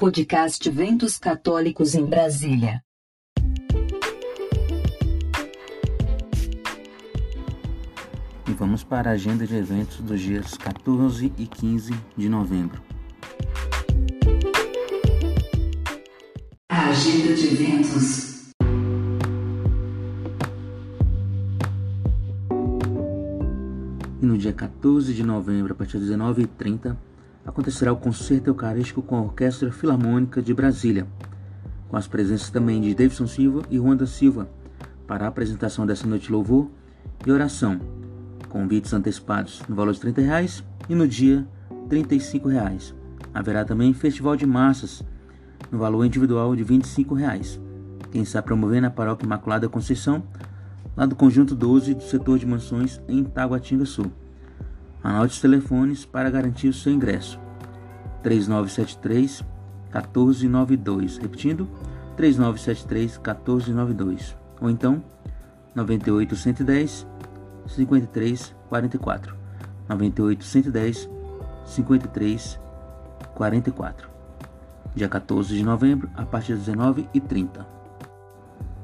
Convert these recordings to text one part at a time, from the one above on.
Podcast Ventos Católicos em Brasília. E vamos para a agenda de eventos dos dias 14 e 15 de novembro. A agenda de eventos. E no dia 14 de novembro, a partir das 19h30, acontecerá o concerto eucarístico com a Orquestra Filarmônica de Brasília, com as presenças também de Davidson Silva e Juan da Silva, para a apresentação dessa noite louvor e oração. Convites antecipados no valor de 30 reais e no dia 35 reais. Haverá também festival de massas no valor individual de 25 reais. Quem está promovendo a Paróquia Imaculada Conceição, lá do Conjunto 12 do setor de mansões em Taguatinga Sul. Anote os telefones para garantir o seu ingresso. 3973 1492. Repetindo, 3973 1492. Ou então, 98110 5344. 98110 5344. Dia 14 de novembro, a partir das 19h30.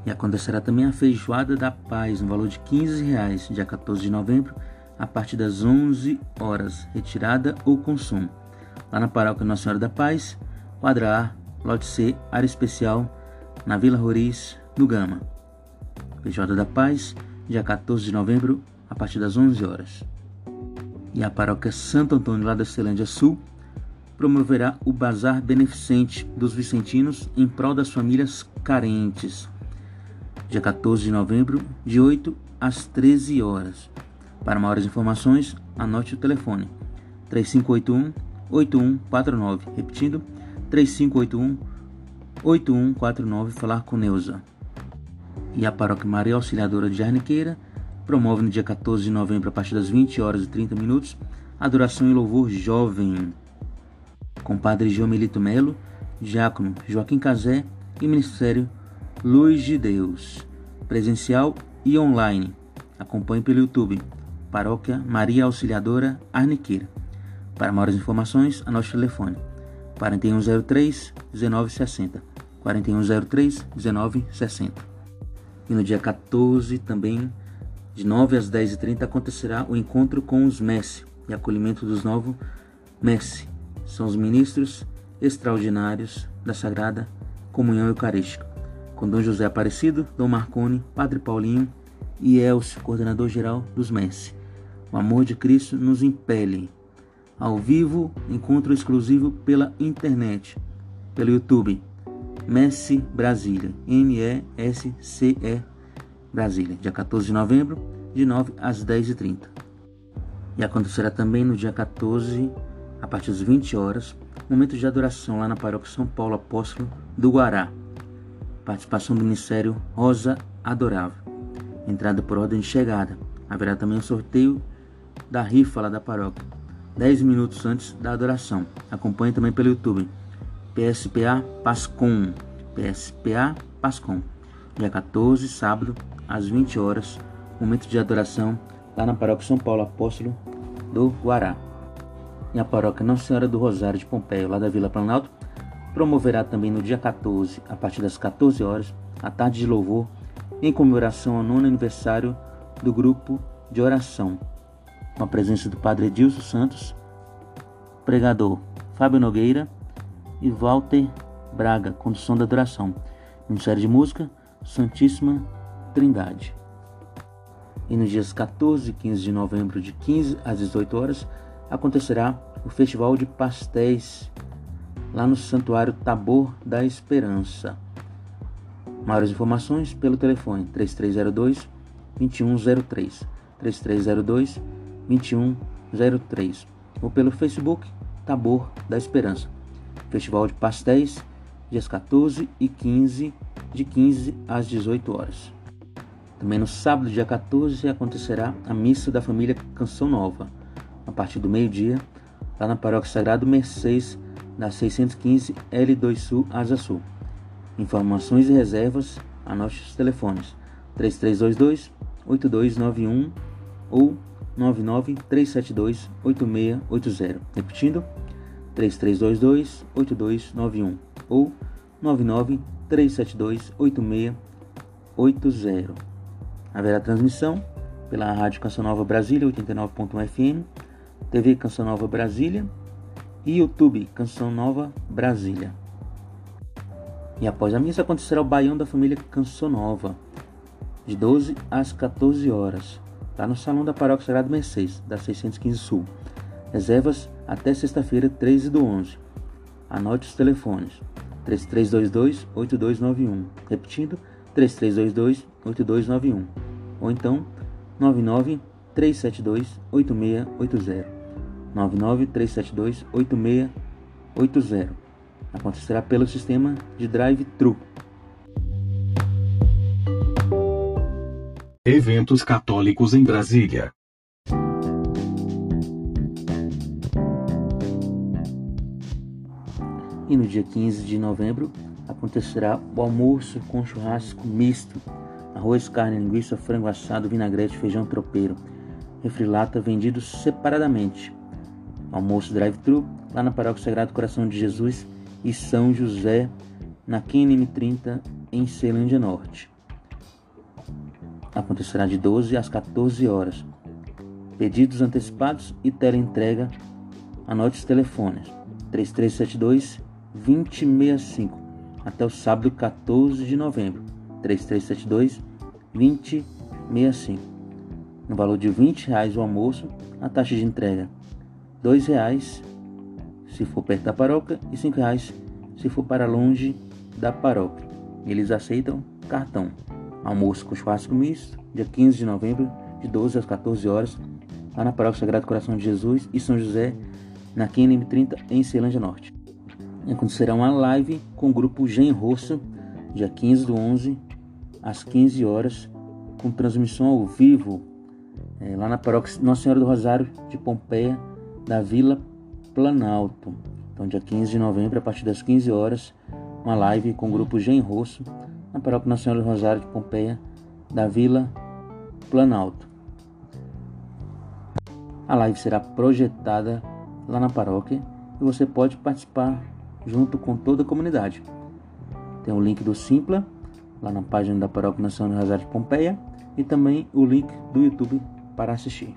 E acontecerá também a Feijoada da Paz, no valor de 15 reais, dia 14 de novembro, a partir das 11 horas, retirada ou consumo. Lá na Paróquia Nossa Senhora da Paz, quadra A, lote C, área especial, na Vila Roriz, no Gama. PJ da Paz, dia 14 de novembro, a partir das 11 horas. E a Paróquia Santo Antônio, lá da Celândia Sul, promoverá o Bazar Beneficente dos Vicentinos em prol das famílias carentes. Dia 14 de novembro, de 8 às 13 horas. Para maiores informações, anote o telefone 3581 8149. Repetindo, 3581 8149. Falar com Neuza. E a Paróquia Maria Auxiliadora de Arniqueira promove no dia 14 de novembro, a partir das 20 horas e 30 minutos, adoração e louvor jovem com Padre Jomelito Melo, Diácono Joaquim Cazé e Ministério Luz de Deus, presencial e online. Acompanhe pelo YouTube. Paróquia Maria Auxiliadora Arniqueira. Para maiores informações, anote o telefone 4103 1960. 4103 1960. E no dia 14 também, de 9 às 10h30, acontecerá o encontro com os Messi e acolhimento dos novos Messi. São os ministros extraordinários da Sagrada Comunhão Eucarística, com Dom José Aparecido, Dom Marconi, Padre Paulinho e Elcio, coordenador geral dos Messi. O amor de Cristo nos impele. Ao vivo, encontro exclusivo pela internet, pelo YouTube. Messi Brasília, M-E-S-C-E Brasília, dia 14 de novembro, de 9 às 10h30. E acontecerá também no dia 14, a partir das 20 horas, momento de adoração lá na paróquia São Paulo Apóstolo do Guará. Participação do Ministério Rosa Adorável. Entrada por ordem de chegada. Haverá também um sorteio da rifa lá da paróquia, 10 minutos antes da adoração. Acompanhe também pelo YouTube. PSPA Pascom. PSPA Pascom. Dia 14, sábado, às 20 horas, momento de adoração lá na paróquia São Paulo Apóstolo do Guará. E a paróquia Nossa Senhora do Rosário de Pompeia, lá da Vila Planalto, promoverá também no dia 14, a partir das 14 horas, a tarde de louvor em comemoração ao nono aniversário do grupo de oração com a presença do Padre Edilson Santos, pregador Fábio Nogueira e Walter Braga, condução da adoração. Ministério de Música, Santíssima Trindade. E nos dias 14 e 15 de novembro, de 15 às 18 horas, acontecerá o Festival de Pastéis lá no Santuário Tabor da Esperança. Maiores informações pelo telefone 3302 2103 3302 2103 ou pelo Facebook Tabor da Esperança. Festival de Pastéis, dias 14 e 15, de 15 às 18 horas. Também no sábado, dia 14, acontecerá a Missa da Família Canção Nova, a partir do meio-dia, lá na Paróquia Sagrado Mercês, da 615 L2 Sul, Asa Sul. Informações e reservas, anote os telefones 3322 8291 ou 99372 8680. Repetindo, 3322 8291 ou 99 372 8680. Haverá transmissão pela Rádio Canção Nova Brasília 89.1 FM, TV Canção Nova Brasília e YouTube Canção Nova Brasília. E após a missa acontecerá o Baião da Família Canção Nova, de 12 às 14 horas, lá no Salão da Paróquia Sagrado Mercês, da 615 Sul. Reservas até sexta-feira, 13 do 11. Anote os telefones: 3322-8291. Repetindo, 3322-8291. Ou então, 99-372-8680. 99-372-8680. Acontecerá pelo sistema de drive-thru. Eventos católicos em Brasília. E no dia 15 de novembro acontecerá o almoço com churrasco misto, arroz, carne, linguiça, frango assado, vinagrete, feijão tropeiro, refrilata vendidos separadamente. Almoço drive-thru lá na Paróquia Sagrado Coração de Jesus e São José, na QNM 30, em Ceilândia Norte. Acontecerá de 12 às 14 horas. Pedidos antecipados e teleentrega. Anote os telefones: 3372 2065 até o sábado 14 de novembro. 3372 2065. No valor de 20 reais o almoço, a taxa de entrega R$ 2,00 se for perto da paróquia e R$ 5,00 se for para longe da paróquia. Eles aceitam cartão. Almoço com churrasco misto, dia 15 de novembro, de 12 às 14 horas, lá na Paróquia Sagrado Coração de Jesus e São José, na QNM 30, em Ceilândia Norte acontecerá uma live com o grupo Gen Rosso, dia 15 do 11, às 15 horas, com transmissão ao vivo, é, lá na paróquia Nossa Senhora do Rosário de Pompeia, da Vila Planalto. Então, dia 15 de novembro, a partir das 15 horas, uma live com o grupo Gen Rosso, na paróquia Nossa Senhora do Rosário de Pompeia, da Vila Planalto. A live será projetada lá na paróquia e você pode participar junto com toda a comunidade. Tem o link do Simpla, lá na página da Paróquia Nacional Rosário de Pompeia, e também o link do YouTube para assistir.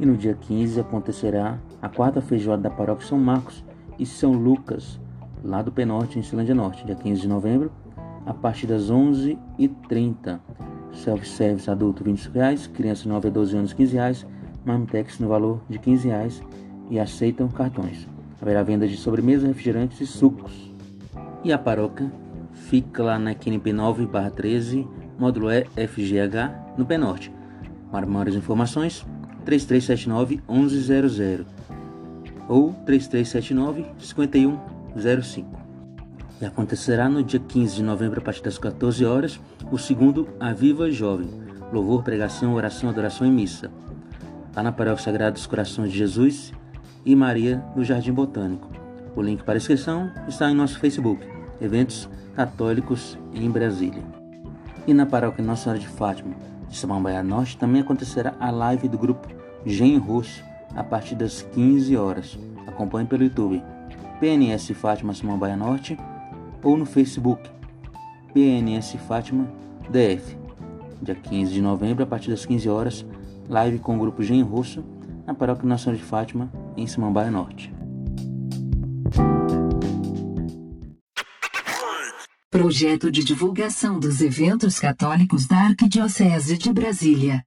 E no dia 15 acontecerá a quarta feijoada da Paróquia São Marcos e São Lucas, lá do Penorte, em Silândia Norte, dia 15 de novembro, a partir das 11h30. Self-service adulto 25 reais, criança 9 a 12 anos 15 reais, Marmitex no valor de 15 reais, e aceitam cartões. Haverá venda de sobremesa, refrigerantes e sucos. E a paróquia fica lá na QNP 9-13, módulo E FGH, no Norte. Para maiores informações, 3379-1100 ou 3379-5105. E acontecerá no dia 15 de novembro, a partir das 14 horas, o segundo Aviva Jovem, louvor, pregação, oração, adoração e missa. Lá na Paróquia Sagrada dos Corações de Jesus, e Maria do Jardim Botânico. O link para inscrição está em nosso Facebook, Eventos Católicos em Brasília. E na paróquia Nossa Senhora de Fátima, de Samambaia Norte, também acontecerá a live do grupo Gen Russo a partir das 15 horas. Acompanhe pelo YouTube PNS Fátima Samambaia Norte ou no Facebook PNS Fátima DF. Dia 15 de novembro, a partir das 15 horas, live com o grupo Gen Russo na Paróquia Nacional de Fátima, em Samambaia Norte. Projeto de divulgação dos eventos católicos da Arquidiocese de Brasília.